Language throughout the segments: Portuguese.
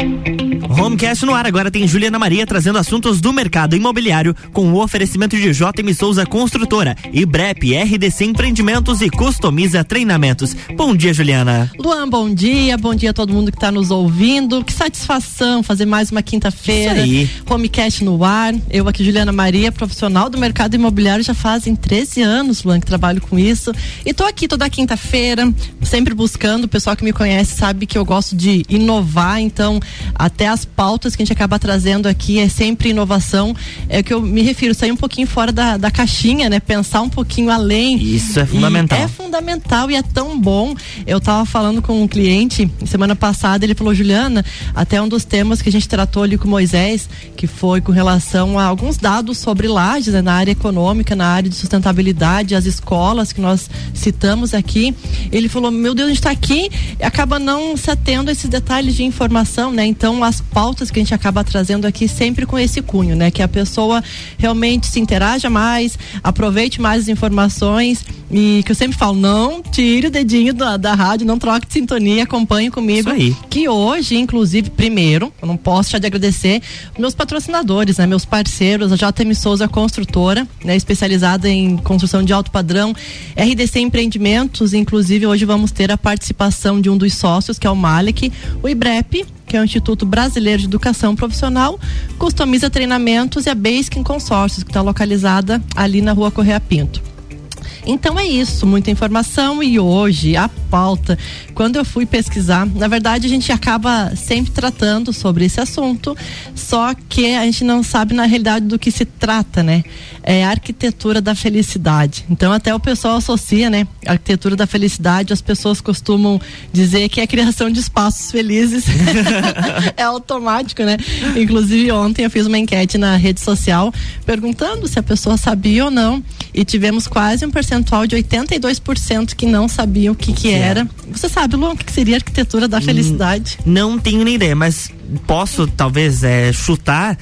thank you Homecast no ar agora tem Juliana Maria trazendo assuntos do mercado imobiliário com o oferecimento de JM Souza Construtora e BREP RDC Empreendimentos e Customiza Treinamentos. Bom dia, Juliana. Luan, bom dia, bom dia a todo mundo que está nos ouvindo. Que satisfação fazer mais uma quinta-feira. Homecast no ar. Eu aqui, Juliana Maria, profissional do mercado imobiliário, já fazem 13 anos, Luan, que trabalho com isso. E tô aqui toda quinta-feira, sempre buscando. O pessoal que me conhece sabe que eu gosto de inovar, então até as pautas que a gente acaba trazendo aqui é sempre inovação. É que eu me refiro, sair um pouquinho fora da, da caixinha, né? Pensar um pouquinho além. Isso é fundamental. E é fundamental e é tão bom. Eu tava falando com um cliente semana passada, ele falou, Juliana, até um dos temas que a gente tratou ali com Moisés, que foi com relação a alguns dados sobre lajes né, na área econômica, na área de sustentabilidade, as escolas que nós citamos aqui. Ele falou, meu Deus, a gente está aqui e acaba não se atendo a esses detalhes de informação, né? Então as pautas que a gente acaba trazendo aqui sempre com esse cunho, né? Que a pessoa realmente se interaja mais, aproveite mais as informações e que eu sempre falo, não tire o dedinho da, da rádio, não troque de sintonia, acompanhe comigo. Isso aí. Que hoje, inclusive, primeiro, eu não posso deixar de agradecer meus patrocinadores, né? Meus parceiros, a JM Souza Construtora, né? Especializada em construção de alto padrão, RDC Empreendimentos, inclusive hoje vamos ter a participação de um dos sócios, que é o Malek, o IBREP, que é o Instituto Brasileiro de Educação Profissional, customiza treinamentos e a Baskin Consórcios, que está localizada ali na rua Correia Pinto. Então é isso, muita informação e hoje a pauta, quando eu fui pesquisar, na verdade a gente acaba sempre tratando sobre esse assunto, só que a gente não sabe na realidade do que se trata, né? É a arquitetura da felicidade. Então até o pessoal associa, né? A arquitetura da felicidade, as pessoas costumam dizer que é a criação de espaços felizes. é automático, né? Inclusive ontem eu fiz uma enquete na rede social perguntando se a pessoa sabia ou não e tivemos quase um percentual de 82% que não sabiam o que que era. Você sabe, Luan, o que seria a arquitetura da felicidade? Não tenho nem ideia, mas posso talvez é, chutar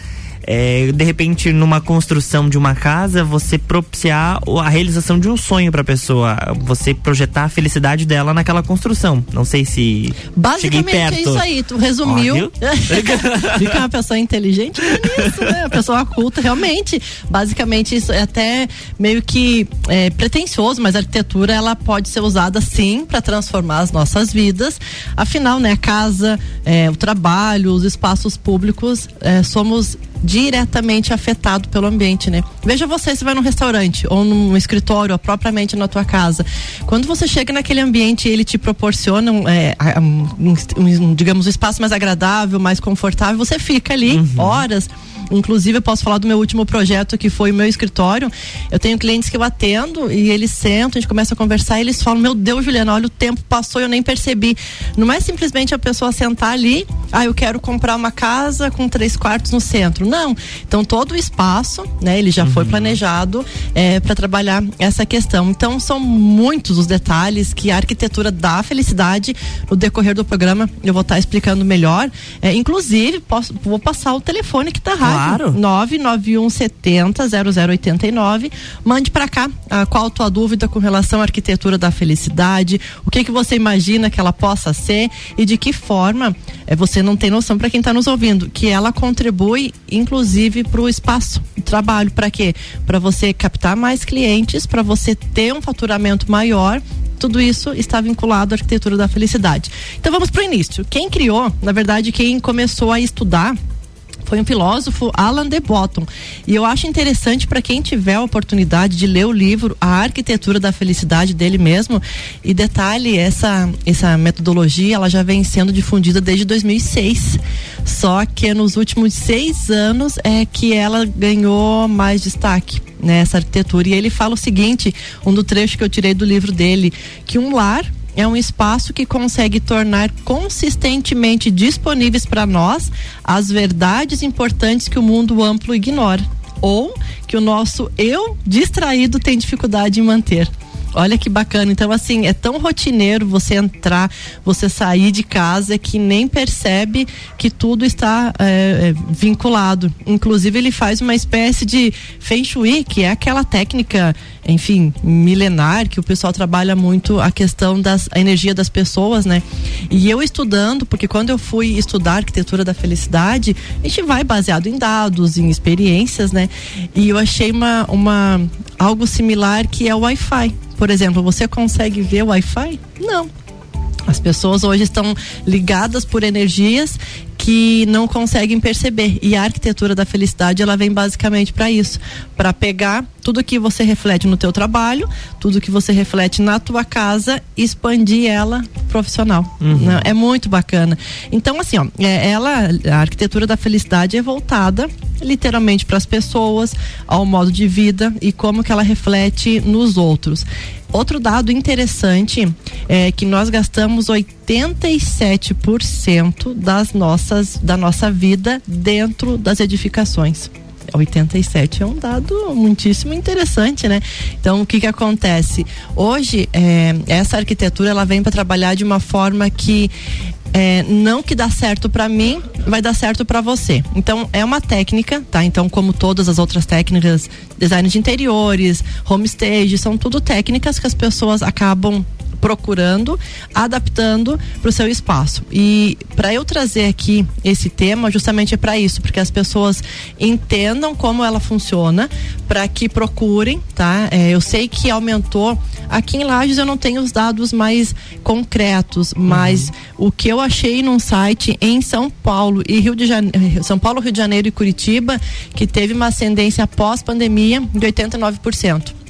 é, de repente numa construção de uma casa você propiciar a realização de um sonho para a pessoa, você projetar a felicidade dela naquela construção. Não sei se basicamente é isso aí. Tu resumiu. Fica uma pessoa inteligente nisso, né? A pessoa culta realmente. Basicamente isso é até meio que é, pretensioso, mas a arquitetura ela pode ser usada sim para transformar as nossas vidas. Afinal, né? A casa, é, o trabalho, os espaços públicos, é, somos diretamente afetado pelo ambiente, né? Veja você se vai num restaurante ou num escritório ou propriamente na tua casa. Quando você chega naquele ambiente, ele te proporciona um, é, um, um, digamos, um espaço mais agradável, mais confortável, você fica ali uhum. horas Inclusive, eu posso falar do meu último projeto, que foi o meu escritório. Eu tenho clientes que eu atendo e eles sentam, a gente começa a conversar e eles falam: Meu Deus, Juliana, olha, o tempo passou e eu nem percebi. Não é simplesmente a pessoa sentar ali, ah, eu quero comprar uma casa com três quartos no centro. Não. Então, todo o espaço, né, ele já uhum. foi planejado é, para trabalhar essa questão. Então, são muitos os detalhes que a arquitetura dá felicidade. No decorrer do programa, eu vou estar tá explicando melhor. É, inclusive, posso, vou passar o telefone que está rádio Claro. 99170 0089. Mande para cá a, qual a tua dúvida com relação à arquitetura da felicidade, o que que você imagina que ela possa ser e de que forma é, você não tem noção para quem está nos ouvindo, que ela contribui inclusive para o espaço de trabalho, para quê? Para você captar mais clientes, para você ter um faturamento maior tudo isso está vinculado à arquitetura da felicidade. Então vamos para o início. Quem criou, na verdade, quem começou a estudar foi um filósofo Alan de Botton. E eu acho interessante para quem tiver a oportunidade de ler o livro A Arquitetura da Felicidade dele mesmo. E detalhe, essa essa metodologia ela já vem sendo difundida desde 2006. Só que nos últimos seis anos é que ela ganhou mais destaque nessa arquitetura. E ele fala o seguinte, um do trecho que eu tirei do livro dele, que um lar é um espaço que consegue tornar consistentemente disponíveis para nós as verdades importantes que o mundo amplo ignora ou que o nosso eu distraído tem dificuldade em manter. Olha que bacana. Então, assim, é tão rotineiro você entrar, você sair de casa que nem percebe que tudo está é, vinculado. Inclusive, ele faz uma espécie de Feng Shui, que é aquela técnica enfim, milenar, que o pessoal trabalha muito a questão da energia das pessoas, né? E eu estudando, porque quando eu fui estudar arquitetura da felicidade, a gente vai baseado em dados, em experiências, né? E eu achei uma, uma algo similar que é o Wi-Fi. Por exemplo, você consegue ver o Wi-Fi? Não. As pessoas hoje estão ligadas por energias que não conseguem perceber. E a arquitetura da felicidade, ela vem basicamente para isso, para pegar tudo que você reflete no teu trabalho, tudo que você reflete na tua casa, expandir ela profissional. Uhum. Né? É muito bacana. Então, assim, ó, é, ela, a arquitetura da felicidade é voltada literalmente para as pessoas, ao modo de vida e como que ela reflete nos outros. Outro dado interessante é que nós gastamos 87% das nossas da nossa vida dentro das edificações. 87 é um dado muitíssimo interessante, né? Então, o que que acontece? Hoje, é, essa arquitetura, ela vem para trabalhar de uma forma que é, não que dá certo para mim, vai dar certo para você. Então é uma técnica, tá? Então como todas as outras técnicas, design de interiores, homestage, são tudo técnicas que as pessoas acabam procurando, adaptando para o seu espaço. E para eu trazer aqui esse tema, justamente é para isso, porque as pessoas entendam como ela funciona, para que procurem, tá? É, eu sei que aumentou. Aqui em Lages eu não tenho os dados mais concretos, mas uhum. o que eu achei num site em São Paulo e Rio de Janeiro, São Paulo, Rio de Janeiro e Curitiba, que teve uma ascendência pós pandemia de 89%.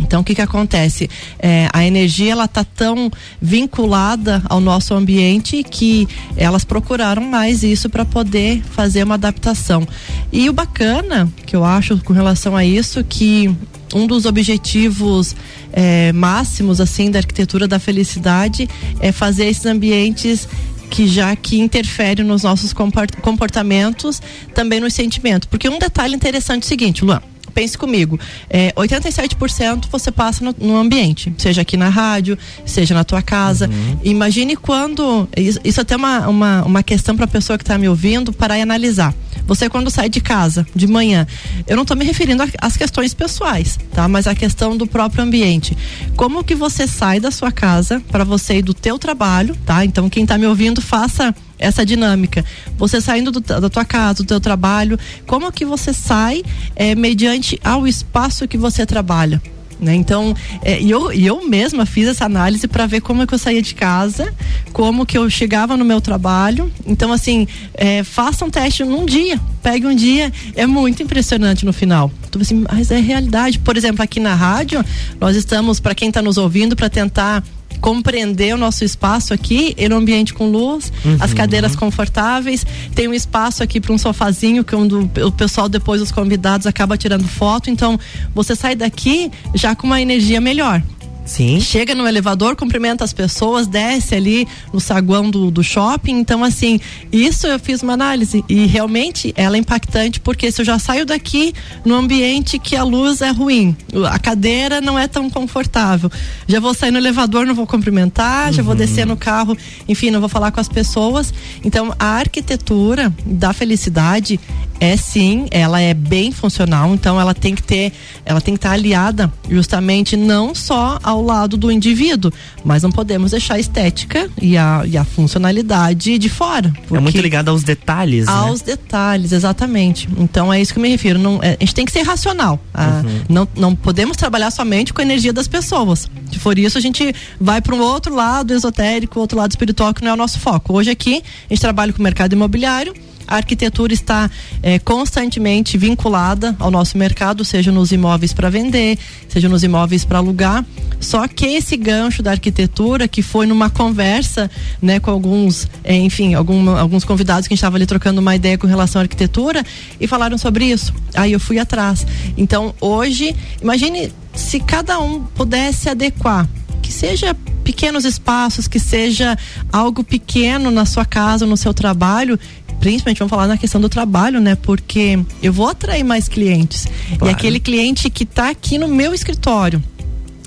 Então, o que que acontece? É, a energia ela tá tão vinculada ao nosso ambiente que elas procuraram mais isso para poder fazer uma adaptação. E o bacana que eu acho com relação a isso que um dos objetivos é, máximos assim da arquitetura da felicidade é fazer esses ambientes que já que interfere nos nossos comportamentos, também nos sentimentos. Porque um detalhe interessante é o seguinte, Luan, pense comigo, é, 87% você passa no, no, ambiente, seja aqui na rádio, seja na tua casa. Uhum. Imagine quando. Isso, isso é até uma, uma, uma questão para a pessoa que está me ouvindo parar e analisar. Você quando sai de casa de manhã, eu não estou me referindo às questões pessoais, tá? Mas a questão do próprio ambiente. Como que você sai da sua casa para você ir do teu trabalho, tá? Então quem está me ouvindo faça essa dinâmica. Você saindo do, da tua casa, do teu trabalho, como que você sai é, mediante ao espaço que você trabalha? Né? Então, é, eu, eu mesma fiz essa análise para ver como é que eu saía de casa, como que eu chegava no meu trabalho. Então, assim, é, faça um teste num dia, pegue um dia, é muito impressionante no final. Tu assim, mas é realidade. Por exemplo, aqui na rádio, nós estamos, para quem está nos ouvindo, para tentar compreender o nosso espaço aqui, ele é um ambiente com luz, uhum. as cadeiras confortáveis, tem um espaço aqui para um sofazinho que um o pessoal depois os convidados acaba tirando foto, então você sai daqui já com uma energia melhor. Sim. Chega no elevador, cumprimenta as pessoas, desce ali no saguão do, do shopping. Então, assim, isso eu fiz uma análise e realmente ela é impactante porque se eu já saio daqui no ambiente que a luz é ruim, a cadeira não é tão confortável, já vou sair no elevador, não vou cumprimentar, uhum. já vou uhum. descer no carro, enfim, não vou falar com as pessoas. Então, a arquitetura da felicidade é sim, ela é bem funcional, então ela tem que ter, ela tem que estar aliada justamente não só ao ao lado do indivíduo, mas não podemos deixar a estética e a, e a funcionalidade de fora. É muito ligado aos detalhes. Né? Aos né? detalhes, exatamente. Então é isso que eu me refiro. Não, é, a gente tem que ser racional. Ah, uhum. não, não podemos trabalhar somente com a energia das pessoas. Se for isso, a gente vai para um outro lado esotérico, outro lado espiritual, que não é o nosso foco. Hoje aqui, a gente trabalha com o mercado imobiliário a arquitetura está é, constantemente vinculada ao nosso mercado, seja nos imóveis para vender, seja nos imóveis para alugar. Só que esse gancho da arquitetura, que foi numa conversa né, com alguns, é, enfim, algum, alguns convidados que a gente estava ali trocando uma ideia com relação à arquitetura e falaram sobre isso. Aí eu fui atrás. Então, hoje, imagine se cada um pudesse adequar que seja pequenos espaços, que seja algo pequeno na sua casa, no seu trabalho, principalmente vamos falar na questão do trabalho, né? Porque eu vou atrair mais clientes. Claro. E aquele cliente que está aqui no meu escritório,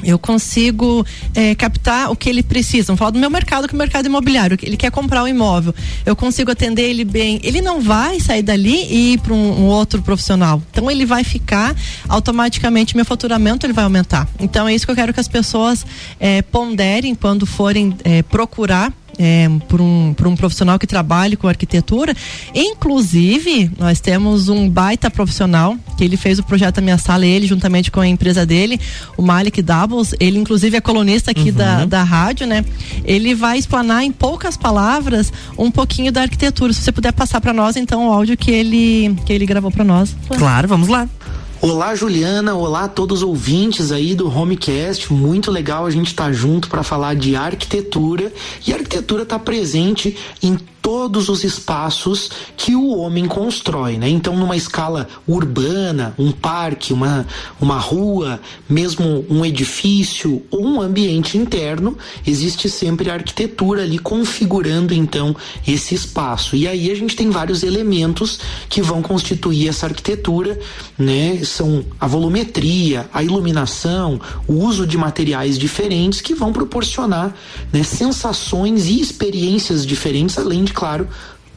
eu consigo é, captar o que ele precisa. Vamos falar do meu mercado, que é o mercado imobiliário. Ele quer comprar um imóvel. Eu consigo atender ele bem. Ele não vai sair dali e ir para um, um, outro profissional. Então ele vai ficar automaticamente, meu faturamento ele vai aumentar. Então é isso que eu quero que as pessoas é, ponderem quando forem é, procurar é, por, um, por um profissional que trabalhe com arquitetura. Inclusive, nós temos um baita profissional que ele fez o projeto da minha sala, ele juntamente com a empresa dele, o Malik Doubles, ele inclusive é colunista aqui uhum. da, da rádio, né? Ele vai explanar em poucas palavras um pouquinho da arquitetura. Se você puder passar para nós então o áudio que ele que ele gravou para nós. Claro, vamos lá. Olá, Juliana. Olá a todos os ouvintes aí do Homecast. Muito legal a gente estar tá junto para falar de arquitetura. E a arquitetura está presente em todos os espaços que o homem constrói, né? Então, numa escala urbana, um parque, uma, uma rua, mesmo um edifício ou um ambiente interno, existe sempre a arquitetura ali configurando então esse espaço. E aí a gente tem vários elementos que vão constituir essa arquitetura, né? São a volumetria, a iluminação, o uso de materiais diferentes que vão proporcionar né, sensações e experiências diferentes, além de claro,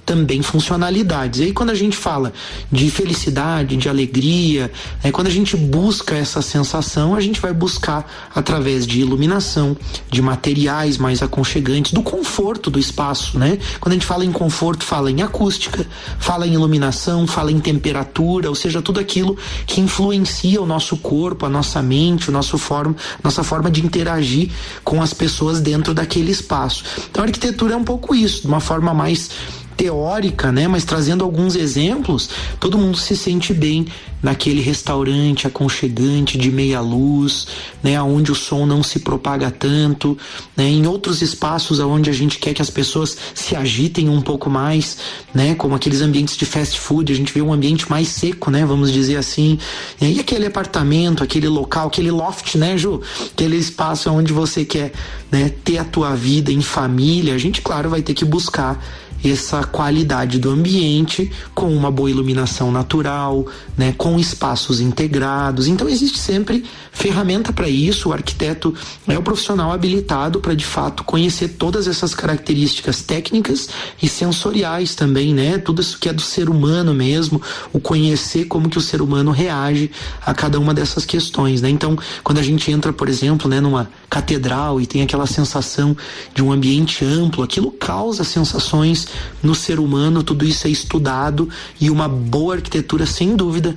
também funcionalidades. E aí, quando a gente fala de felicidade, de alegria, é, quando a gente busca essa sensação, a gente vai buscar através de iluminação, de materiais mais aconchegantes, do conforto do espaço, né? Quando a gente fala em conforto, fala em acústica, fala em iluminação, fala em temperatura, ou seja, tudo aquilo que influencia o nosso corpo, a nossa mente, o nosso forma, nossa forma de interagir com as pessoas dentro daquele espaço. Então, a arquitetura é um pouco isso, de uma forma mais teórica, né, mas trazendo alguns exemplos, todo mundo se sente bem naquele restaurante aconchegante de meia luz, né, onde o som não se propaga tanto, né, em outros espaços onde a gente quer que as pessoas se agitem um pouco mais, né, como aqueles ambientes de fast food, a gente vê um ambiente mais seco, né, vamos dizer assim, e aquele apartamento, aquele local, aquele loft, né, Ju, aquele espaço onde você quer, né, ter a tua vida em família, a gente claro vai ter que buscar essa qualidade do ambiente com uma boa iluminação natural, né, com espaços integrados. Então existe sempre ferramenta para isso. O arquiteto é o profissional habilitado para de fato conhecer todas essas características técnicas e sensoriais também, né? Tudo isso que é do ser humano mesmo, o conhecer como que o ser humano reage a cada uma dessas questões, né? Então, quando a gente entra, por exemplo, né, numa catedral e tem aquela sensação de um ambiente amplo, aquilo causa sensações no ser humano, tudo isso é estudado e uma boa arquitetura, sem dúvida,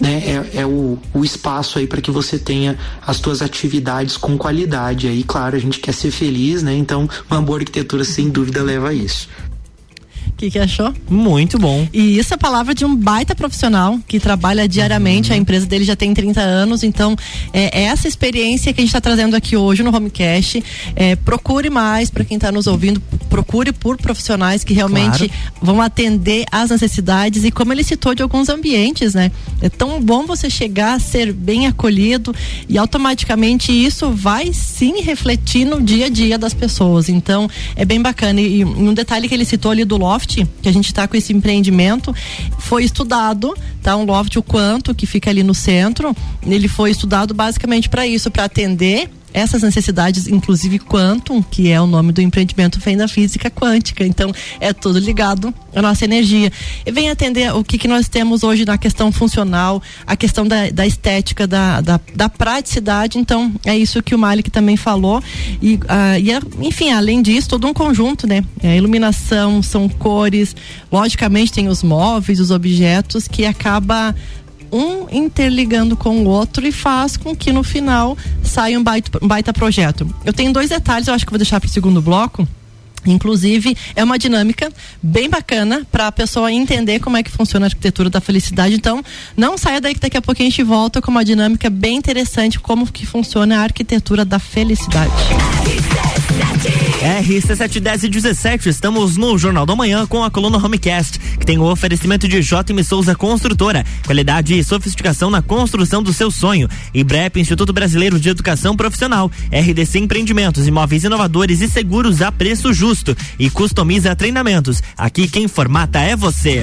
né, é, é o, o espaço aí para que você tenha as suas atividades com qualidade. Aí, claro, a gente quer ser feliz, né? Então, uma boa arquitetura sem dúvida leva a isso que, que achou? Muito bom. E isso é palavra de um baita profissional que trabalha diariamente. Uhum. A empresa dele já tem 30 anos. Então, é, é essa experiência que a gente está trazendo aqui hoje no Homecast. É, procure mais para quem está nos ouvindo. Procure por profissionais que realmente claro. vão atender às necessidades. E como ele citou de alguns ambientes, né? É tão bom você chegar, ser bem acolhido e automaticamente isso vai sim refletir no dia a dia das pessoas. Então, é bem bacana. E, e um detalhe que ele citou ali do Loft loft, que a gente está com esse empreendimento, foi estudado, tá? Um loft o quanto que fica ali no centro, ele foi estudado basicamente para isso, para atender essas necessidades, inclusive Quantum, que é o nome do empreendimento, vem da física quântica. Então, é tudo ligado à nossa energia. E vem atender o que, que nós temos hoje na questão funcional, a questão da, da estética, da, da, da, praticidade. Então, é isso que o Malik também falou. E, uh, e é, enfim, além disso, todo um conjunto, né? É iluminação, são cores, logicamente tem os móveis, os objetos, que acaba um interligando com o outro e faz com que no final saia um baita, um baita projeto. Eu tenho dois detalhes, eu acho que vou deixar para o segundo bloco. Inclusive, é uma dinâmica bem bacana para a pessoa entender como é que funciona a arquitetura da felicidade. Então, não saia daí que daqui a pouquinho a gente volta com uma dinâmica bem interessante como que funciona a arquitetura da felicidade. RC710 e 17, estamos no Jornal da Manhã com a coluna Homecast, que tem o oferecimento de JM Souza Construtora, qualidade e sofisticação na construção do seu sonho. E BREP, Instituto Brasileiro de Educação Profissional, RDC Empreendimentos, imóveis inovadores e seguros a preço justo. E customiza treinamentos. Aqui quem formata é você.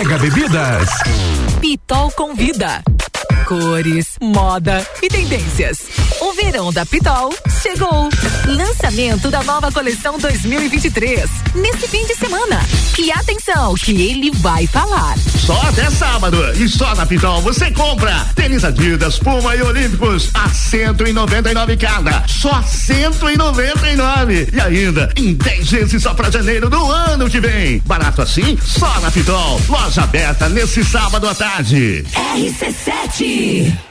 Bebidas. Pitol convida. Cores, moda e tendências. O verão da Pitol chegou. Lançamento da nova coleção 2023 nesse fim de semana. E atenção, que ele vai falar. Só até sábado e só na Pitol você compra tênis Adidas, Puma e Olímpicos a 199 cada. Só 199 e ainda em 10 vezes só para janeiro do ano que vem. Barato assim? Só na Pitol. Loja aberta nesse sábado à tarde. RC7 Three.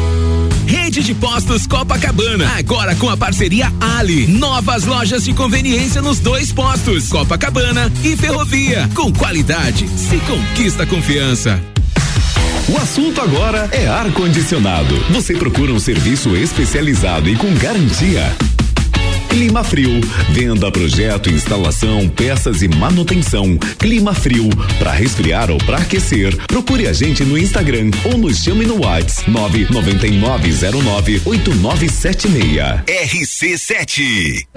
Rede de Postos Copacabana, agora com a parceria Ali. Novas lojas de conveniência nos dois postos, Copacabana e Ferrovia. Com qualidade, se conquista confiança. O assunto agora é ar-condicionado. Você procura um serviço especializado e com garantia. Clima Frio. Venda, projeto, instalação, peças e manutenção. Clima Frio. Para resfriar ou para aquecer, procure a gente no Instagram ou nos chame no WhatsApp 999098976. RC7.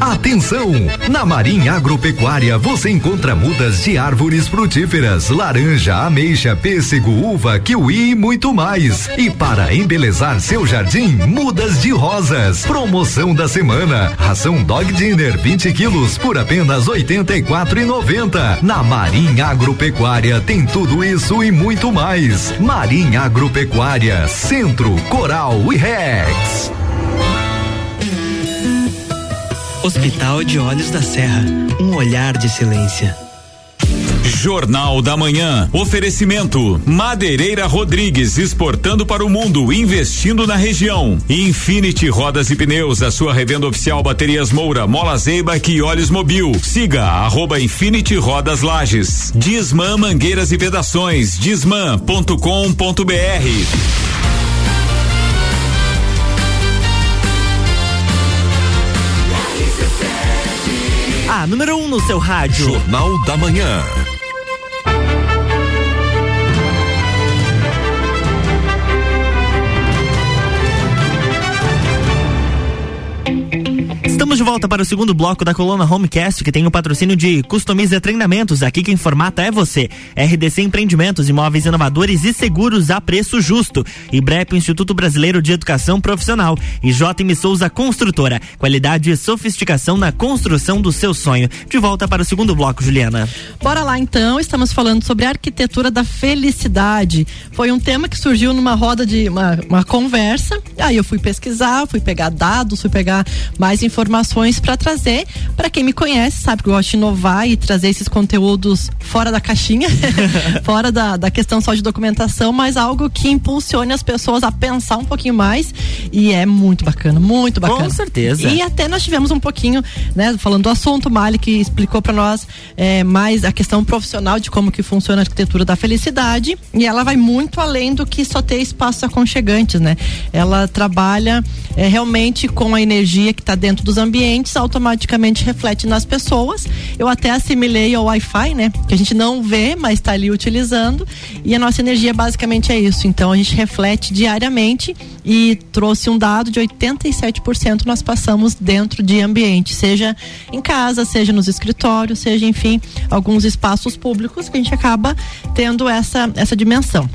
Atenção! Na Marinha Agropecuária você encontra mudas de árvores frutíferas, laranja, ameixa, pêssego, uva, kiwi e muito mais. E para embelezar seu jardim, mudas de rosas. Promoção da semana. Ração Dog Dinner 20 quilos por apenas R$ 84,90. Na Marinha Agropecuária tem tudo isso e muito mais. Marinha Agropecuária, Centro, Coral e Rex. Hospital de Olhos da Serra, um olhar de silêncio. Jornal da Manhã. Oferecimento: Madeireira Rodrigues exportando para o mundo, investindo na região. Infinity Rodas e Pneus, a sua revenda oficial Baterias Moura, Mola Zeiba e Olhos Mobil. Siga arroba Infinity Rodas Lages. Disman Mangueiras e Vedações. Disman.com.br. Ah, número 1 um no seu rádio. Jornal da Manhã. Estamos de volta para o segundo bloco da coluna Homecast, que tem o patrocínio de Customiza Treinamentos. Aqui quem formata é você. RDC Empreendimentos, imóveis inovadores e seguros a preço justo. E BREP, Instituto Brasileiro de Educação Profissional. E JM Souza Construtora. Qualidade e sofisticação na construção do seu sonho. De volta para o segundo bloco, Juliana. Bora lá então, estamos falando sobre a arquitetura da felicidade. Foi um tema que surgiu numa roda de uma, uma conversa. Aí eu fui pesquisar, fui pegar dados, fui pegar mais informações para trazer. Para quem me conhece, sabe que eu gosto de inovar e trazer esses conteúdos fora da caixinha, fora da, da questão só de documentação, mas algo que impulsione as pessoas a pensar um pouquinho mais. E é muito bacana, muito bacana. Com certeza. E até nós tivemos um pouquinho, né, falando do assunto, Mali, que explicou para nós é, mais a questão profissional de como que funciona a arquitetura da felicidade. E ela vai muito além do que só ter espaços aconchegantes, né? Ela trabalha é, realmente com a energia que está dentro dos ambientes, automaticamente reflete nas pessoas. Eu até assimilei ao Wi-Fi, né? Que a gente não vê, mas está ali utilizando. E a nossa energia basicamente é isso. Então a gente reflete diariamente e trouxe um dado de 87% nós passamos dentro de ambiente, seja em casa, seja nos escritórios, seja enfim, alguns espaços públicos que a gente acaba tendo essa essa dimensão.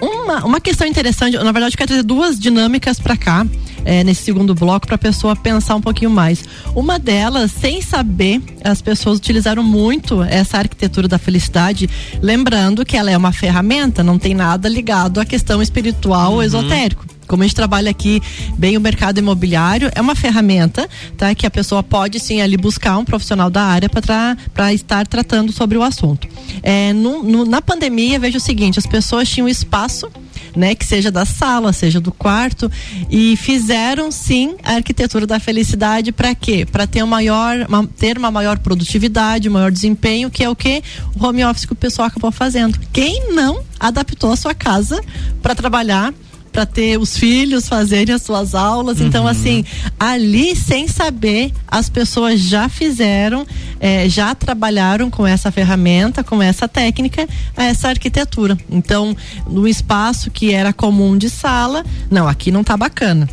Uma, uma questão interessante, na verdade, eu quero trazer duas dinâmicas para cá, é, nesse segundo bloco, para a pessoa pensar um pouquinho mais. Uma delas, sem saber, as pessoas utilizaram muito essa arquitetura da felicidade, lembrando que ela é uma ferramenta, não tem nada ligado à questão espiritual ou esotérico como a gente trabalha aqui bem o mercado imobiliário, é uma ferramenta, tá? Que a pessoa pode sim ali buscar um profissional da área para estar tratando sobre o assunto. É, no, no, na pandemia, vejo o seguinte: as pessoas tinham espaço. Né, que seja da sala, seja do quarto, e fizeram sim a arquitetura da felicidade para quê? Para ter, um maior, uma, ter uma maior produtividade, maior desempenho, que é o que o home office que o pessoal acabou fazendo. Quem não adaptou a sua casa para trabalhar para ter os filhos fazerem as suas aulas. Então, uhum. Então, assim, ali sem saber, as pessoas já fizeram, é, já trabalharam com essa ferramenta, com essa técnica, essa arquitetura. Então, no espaço que era comum de sala, não, aqui não tá bacana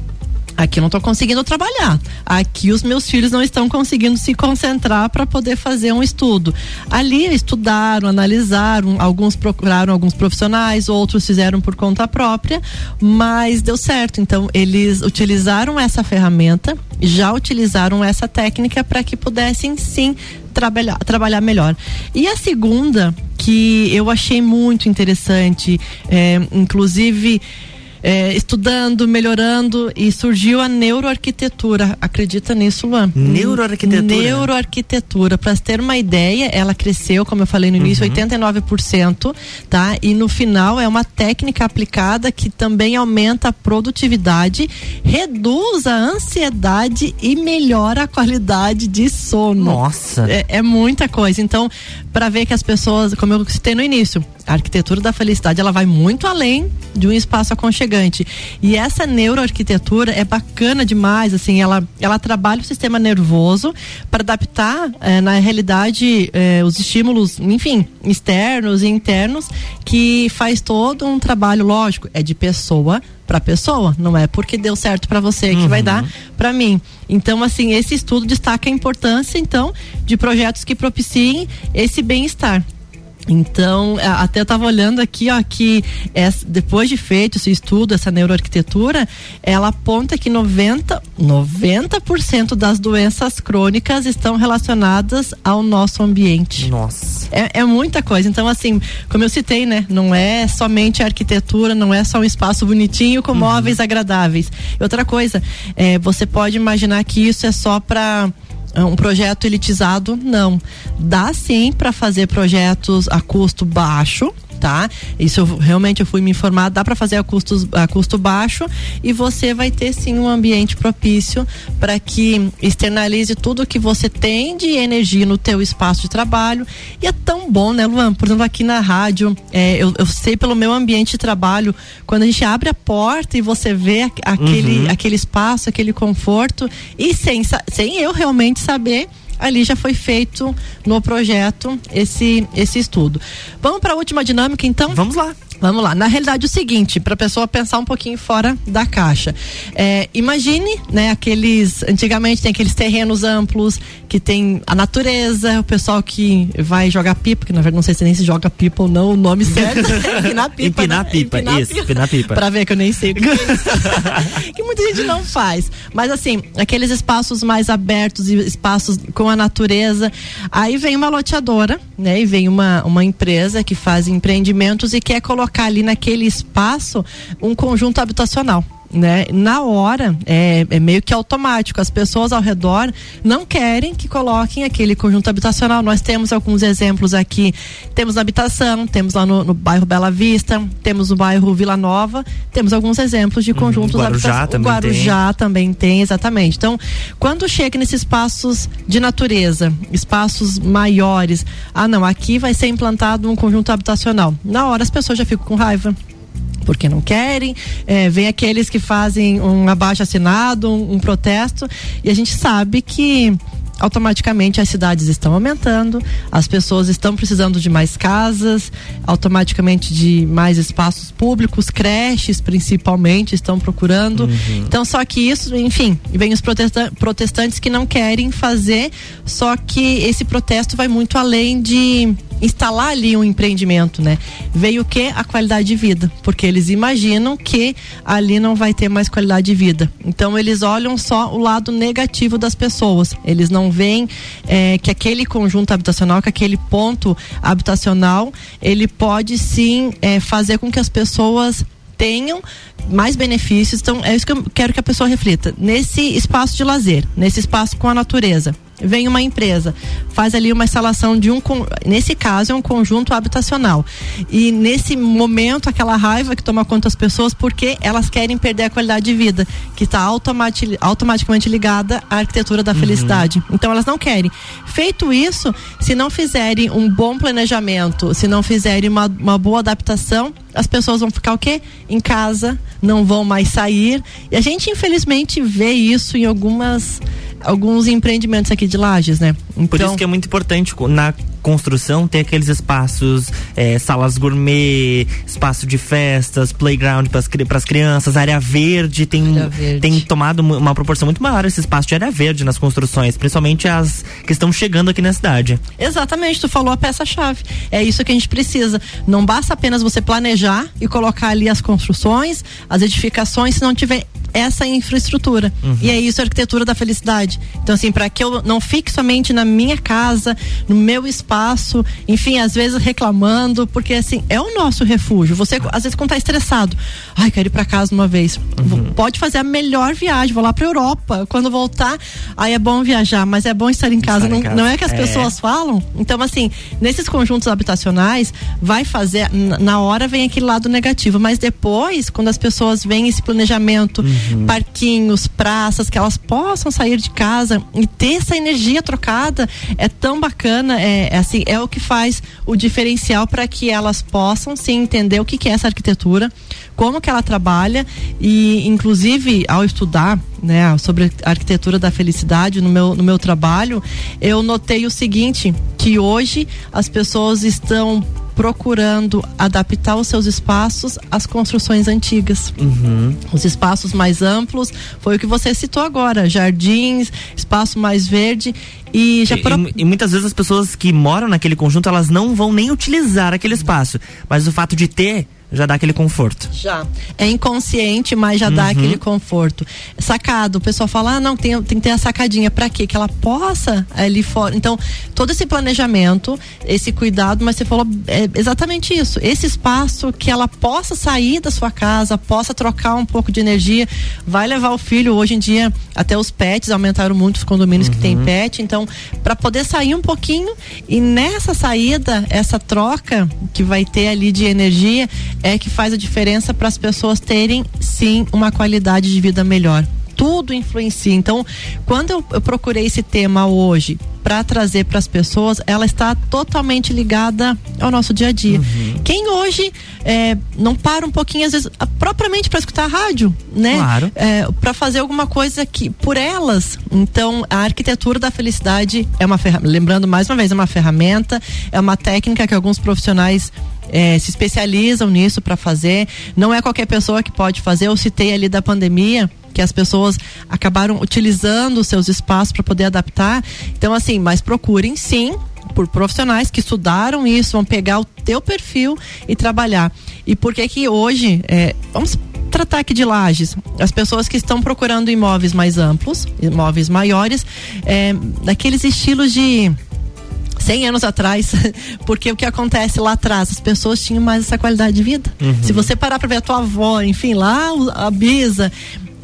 aqui eu não estou conseguindo trabalhar. Aqui os meus filhos não estão conseguindo se concentrar para poder fazer um estudo. Ali estudaram, analisaram, alguns procuraram alguns profissionais, outros fizeram por conta própria, mas deu certo. Então eles utilizaram essa ferramenta, já utilizaram essa técnica para que pudessem sim trabalhar, trabalhar melhor. E a segunda que eu achei muito interessante, é, inclusive é, estudando, melhorando e surgiu a neuroarquitetura. Acredita nisso, Luan? Neuroarquitetura. Neuroarquitetura. Para ter uma ideia, ela cresceu, como eu falei no início, uhum. 89%, tá? E no final é uma técnica aplicada que também aumenta a produtividade, reduz a ansiedade e melhora a qualidade de sono. Nossa. É, é muita coisa. Então, para ver que as pessoas, como eu citei no início, a arquitetura da felicidade ela vai muito além de um espaço aconchegante. E essa neuroarquitetura é bacana demais, assim, ela, ela trabalha o sistema nervoso para adaptar eh, na realidade eh, os estímulos, enfim, externos e internos, que faz todo um trabalho, lógico, é de pessoa para pessoa, não é porque deu certo para você que uhum. vai dar para mim. Então, assim, esse estudo destaca a importância, então, de projetos que propiciem esse bem-estar. Então, até estava olhando aqui, ó, que essa, depois de feito esse estudo, essa neuroarquitetura, ela aponta que 90, 90% das doenças crônicas estão relacionadas ao nosso ambiente. Nossa. É, é, muita coisa. Então, assim, como eu citei, né? Não é somente a arquitetura, não é só um espaço bonitinho com uhum. móveis agradáveis. Outra coisa, é, você pode imaginar que isso é só para um projeto elitizado, não. Dá sim para fazer projetos a custo baixo, tá? Isso eu, realmente eu fui me informar, dá para fazer a, custos, a custo baixo e você vai ter sim um ambiente propício para que externalize tudo que você tem de energia no teu espaço de trabalho e é tão bom, né, Luan? Por exemplo, aqui na rádio, é, eu, eu, sei pelo meu ambiente de trabalho, quando a gente abre a porta e você vê aquele, uhum. aquele espaço, aquele conforto e sem, sem eu realmente saber ali já foi feito no projeto esse esse estudo. Vamos para a última dinâmica então? Vamos lá. Vamos lá. Na realidade, é o seguinte, para a pessoa pensar um pouquinho fora da caixa. É, imagine, né, aqueles. Antigamente tem aqueles terrenos amplos que tem a natureza, o pessoal que vai jogar pipa, que na verdade não sei se nem se joga pipa ou não, o nome certo. é empinar pipa. Empinar né? pipa, empinar isso, pipa. empinar pipa. pra ver que eu nem sei o que é isso. que muita gente não faz. Mas assim, aqueles espaços mais abertos e espaços com a natureza. Aí vem uma loteadora, né? E vem uma, uma empresa que faz empreendimentos e quer colocar colocar ali naquele espaço um conjunto habitacional. Né? Na hora é, é, meio que automático. As pessoas ao redor não querem que coloquem aquele conjunto habitacional. Nós temos alguns exemplos aqui. Temos na habitação, temos lá no, no bairro Bela Vista, temos no bairro Vila Nova, temos alguns exemplos de conjuntos uhum, Guarujá Também o Guarujá tem. também tem, exatamente. Então, quando chega nesses espaços de natureza, espaços maiores, ah não, aqui vai ser implantado um conjunto habitacional. Na hora as pessoas já ficam com raiva porque não querem, é, vem aqueles que fazem um abaixo assinado, um, um protesto, e a gente sabe que automaticamente as cidades estão aumentando, as pessoas estão precisando de mais casas, automaticamente de mais espaços públicos, creches principalmente estão procurando. Uhum. Então, só que isso, enfim, vem os protestantes que não querem fazer, só que esse protesto vai muito além de instalar ali um empreendimento, né? Veio o que? A qualidade de vida, porque eles imaginam que ali não vai ter mais qualidade de vida. Então eles olham só o lado negativo das pessoas. Eles não veem é, que aquele conjunto habitacional, que aquele ponto habitacional, ele pode sim é, fazer com que as pessoas tenham mais benefícios. Então, é isso que eu quero que a pessoa reflita. Nesse espaço de lazer, nesse espaço com a natureza, vem uma empresa, faz ali uma instalação de um, nesse caso é um conjunto habitacional. E nesse momento, aquela raiva que toma conta das pessoas porque elas querem perder a qualidade de vida, que está automati automaticamente ligada à arquitetura da uhum. felicidade. Então elas não querem. Feito isso, se não fizerem um bom planejamento, se não fizerem uma, uma boa adaptação, as pessoas vão ficar o quê? Em casa, não vão mais sair. E a gente, infelizmente, vê isso em algumas alguns empreendimentos aqui de Lages, né? Então, Por isso então que é muito importante na construção ter aqueles espaços, é, salas gourmet, espaço de festas, playground para as crianças, área verde tem, área verde. tem tomado uma proporção muito maior esse espaço de área verde nas construções, principalmente as que estão chegando aqui na cidade. Exatamente, tu falou a peça-chave. É isso que a gente precisa. Não basta apenas você planejar e colocar ali as construções, as edificações, se não tiver essa infraestrutura. Uhum. E é isso a arquitetura da felicidade. Então, assim, para que eu não fique somente na minha casa, no meu espaço, enfim, às vezes reclamando, porque assim, é o nosso refúgio. Você, às vezes, quando tá estressado, ai, quero ir para casa uma vez. Uhum. Pode fazer a melhor viagem, vou lá pra Europa. Quando voltar, aí é bom viajar, mas é bom estar em casa. Estar não, em casa. não é que as é. pessoas falam? Então, assim, nesses conjuntos habitacionais, vai fazer, na hora vem aquele lado negativo, mas depois, quando as pessoas veem esse planejamento, uhum uhum. parquinhos, praças, que elas possam sair de casa e ter essa energia trocada é tão bacana, é, é assim, é o que faz o diferencial para que elas possam sim entender o que, que é essa arquitetura, como que ela trabalha e inclusive ao estudar né, sobre a arquitetura da felicidade no meu, no meu trabalho, eu notei o seguinte, que hoje as pessoas estão procurando adaptar os seus espaços às construções antigas. Uhum. Os espaços mais amplos, foi o que você citou agora, jardins, espaço mais verde e já e, pro... e, e, muitas vezes as pessoas que moram naquele conjunto elas não vão nem utilizar aquele espaço, mas o fato de ter já dá aquele conforto. Já. É inconsciente, mas já uhum. dá aquele conforto. Sacado, o pessoal fala, ah, não, tem, tem que ter a sacadinha. Pra quê? Que ela possa ali fora. Então, todo esse planejamento, esse cuidado, mas você falou é exatamente isso. Esse espaço que ela possa sair da sua casa, possa trocar um pouco de energia, vai levar o filho. Hoje em dia, até os pets aumentaram muito os condomínios uhum. que tem uhum. pet. Então, para poder sair um pouquinho e nessa saída, essa troca que vai ter ali de energia, é que faz a diferença para as pessoas terem sim uma qualidade de vida melhor tudo influencia. Então, quando eu, eu procurei esse tema hoje para trazer para as pessoas, ela está totalmente ligada ao nosso dia a dia. Uhum. Quem hoje é, não para um pouquinho, às vezes, propriamente para escutar a rádio, né? Claro. É, para fazer alguma coisa que por elas. Então, a arquitetura da felicidade é uma ferramenta. Lembrando mais uma vez, é uma ferramenta, é uma técnica que alguns profissionais é, se especializam nisso para fazer. Não é qualquer pessoa que pode fazer. Eu citei ali da pandemia que as pessoas acabaram utilizando os seus espaços para poder adaptar. Então, assim, mas procurem sim por profissionais que estudaram isso, vão pegar o teu perfil e trabalhar. E por que que hoje, é, vamos tratar aqui de lajes, as pessoas que estão procurando imóveis mais amplos, imóveis maiores, é, daqueles estilos de 100 anos atrás, porque o que acontece lá atrás, as pessoas tinham mais essa qualidade de vida. Uhum. Se você parar para ver a tua avó, enfim, lá a Bisa,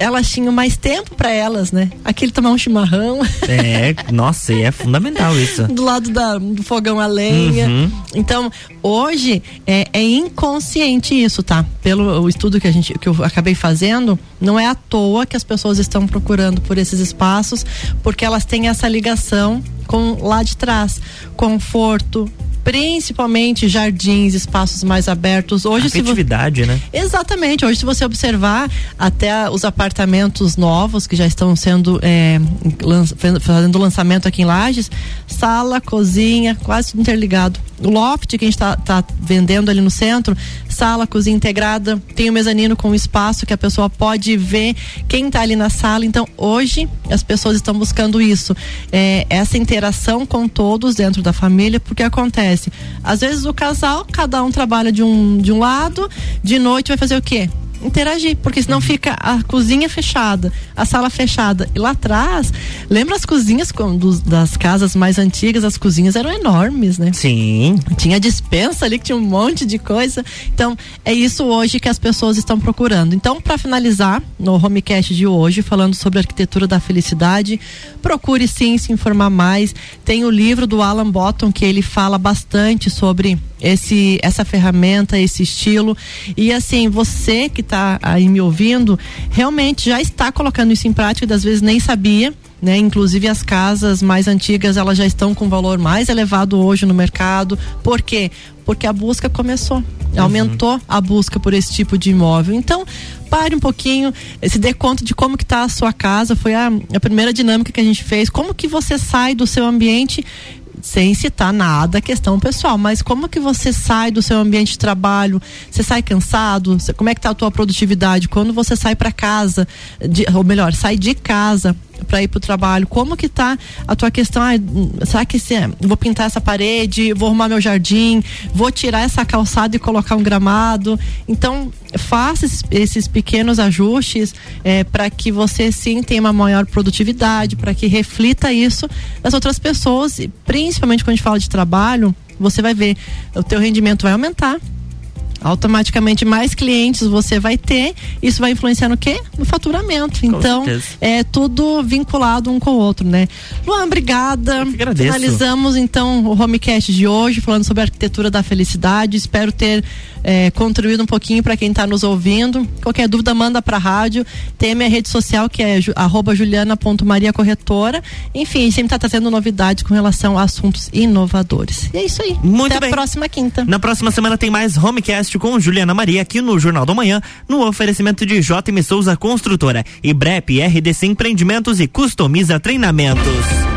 elas tinham mais tempo para elas, né? Aquele tomar um chimarrão. É, nossa, e é fundamental isso. do lado da, do fogão a lenha. Uhum. Então, hoje é, é, inconsciente isso, tá? Pelo o estudo que a gente que eu acabei fazendo, não é à toa que as pessoas estão procurando por esses espaços, porque elas têm essa ligação com lá de trás, conforto, principalmente jardins, espaços mais abertos. Hoje, Afetividade, se né? Exatamente. Hoje, se você observar até os apartamentos novos que já estão sendo é, fazendo lançamento aqui em Lages, sala, cozinha, quase interligado. O loft que a gente está tá vendendo ali no centro, sala, cozinha integrada, tem o mezanino com espaço que a pessoa pode ver quem está ali na sala. Então, hoje as pessoas estão buscando isso, é, essa interação com todos dentro da família, porque acontece. Às vezes o casal, cada um trabalha de um de um lado, de noite vai fazer o quê? Interagir, porque senão fica a cozinha fechada, a sala fechada. E lá atrás, lembra as cozinhas das casas mais antigas, as cozinhas eram enormes, né? Sim. Tinha dispensa ali que tinha um monte de coisa. Então, é isso hoje que as pessoas estão procurando. Então, para finalizar, no homecast de hoje, falando sobre a arquitetura da felicidade, procure sim se informar mais. Tem o livro do Alan Bottom que ele fala bastante sobre esse essa ferramenta, esse estilo. E assim, você que está aí me ouvindo, realmente já está colocando isso em prática, das vezes nem sabia. Né? Inclusive as casas mais antigas elas já estão com valor mais elevado hoje no mercado. Por quê? Porque a busca começou, uhum. aumentou a busca por esse tipo de imóvel. Então, pare um pouquinho, se dê conta de como que está a sua casa. Foi a, a primeira dinâmica que a gente fez. Como que você sai do seu ambiente sem citar nada a questão pessoal, mas como que você sai do seu ambiente de trabalho? Você sai cansado? Como é que tá a tua produtividade? Quando você sai para casa, de, ou melhor, sai de casa para ir para o trabalho, como que tá a tua questão? Ah, será que se, vou pintar essa parede, vou arrumar meu jardim, vou tirar essa calçada e colocar um gramado? Então, faça esses, pequenos ajustes é, para que você sim tenha uma maior produtividade, para que reflita isso nas outras pessoas, principalmente quando a gente fala de trabalho, você vai ver, o teu rendimento vai aumentar, automaticamente mais clientes você vai ter, isso vai influenciar no quê? No faturamento. Então, é tudo vinculado um com o outro, né? Luan, obrigada. Finalizamos então o homecast de hoje falando sobre a arquitetura da felicidade. Espero ter é, contribuído um pouquinho para quem está nos ouvindo. Qualquer dúvida, manda para a rádio. Tem a minha rede social que é arroba juliana.mariacorretora. Enfim, sempre está trazendo novidades com relação a assuntos inovadores. E é isso aí. Muito Até bem. a próxima quinta. Na próxima semana tem mais homecast com Juliana Maria aqui no Jornal da Manhã, no oferecimento de JM Souza Construtora, IBREP, RDC Empreendimentos e Customiza Treinamentos.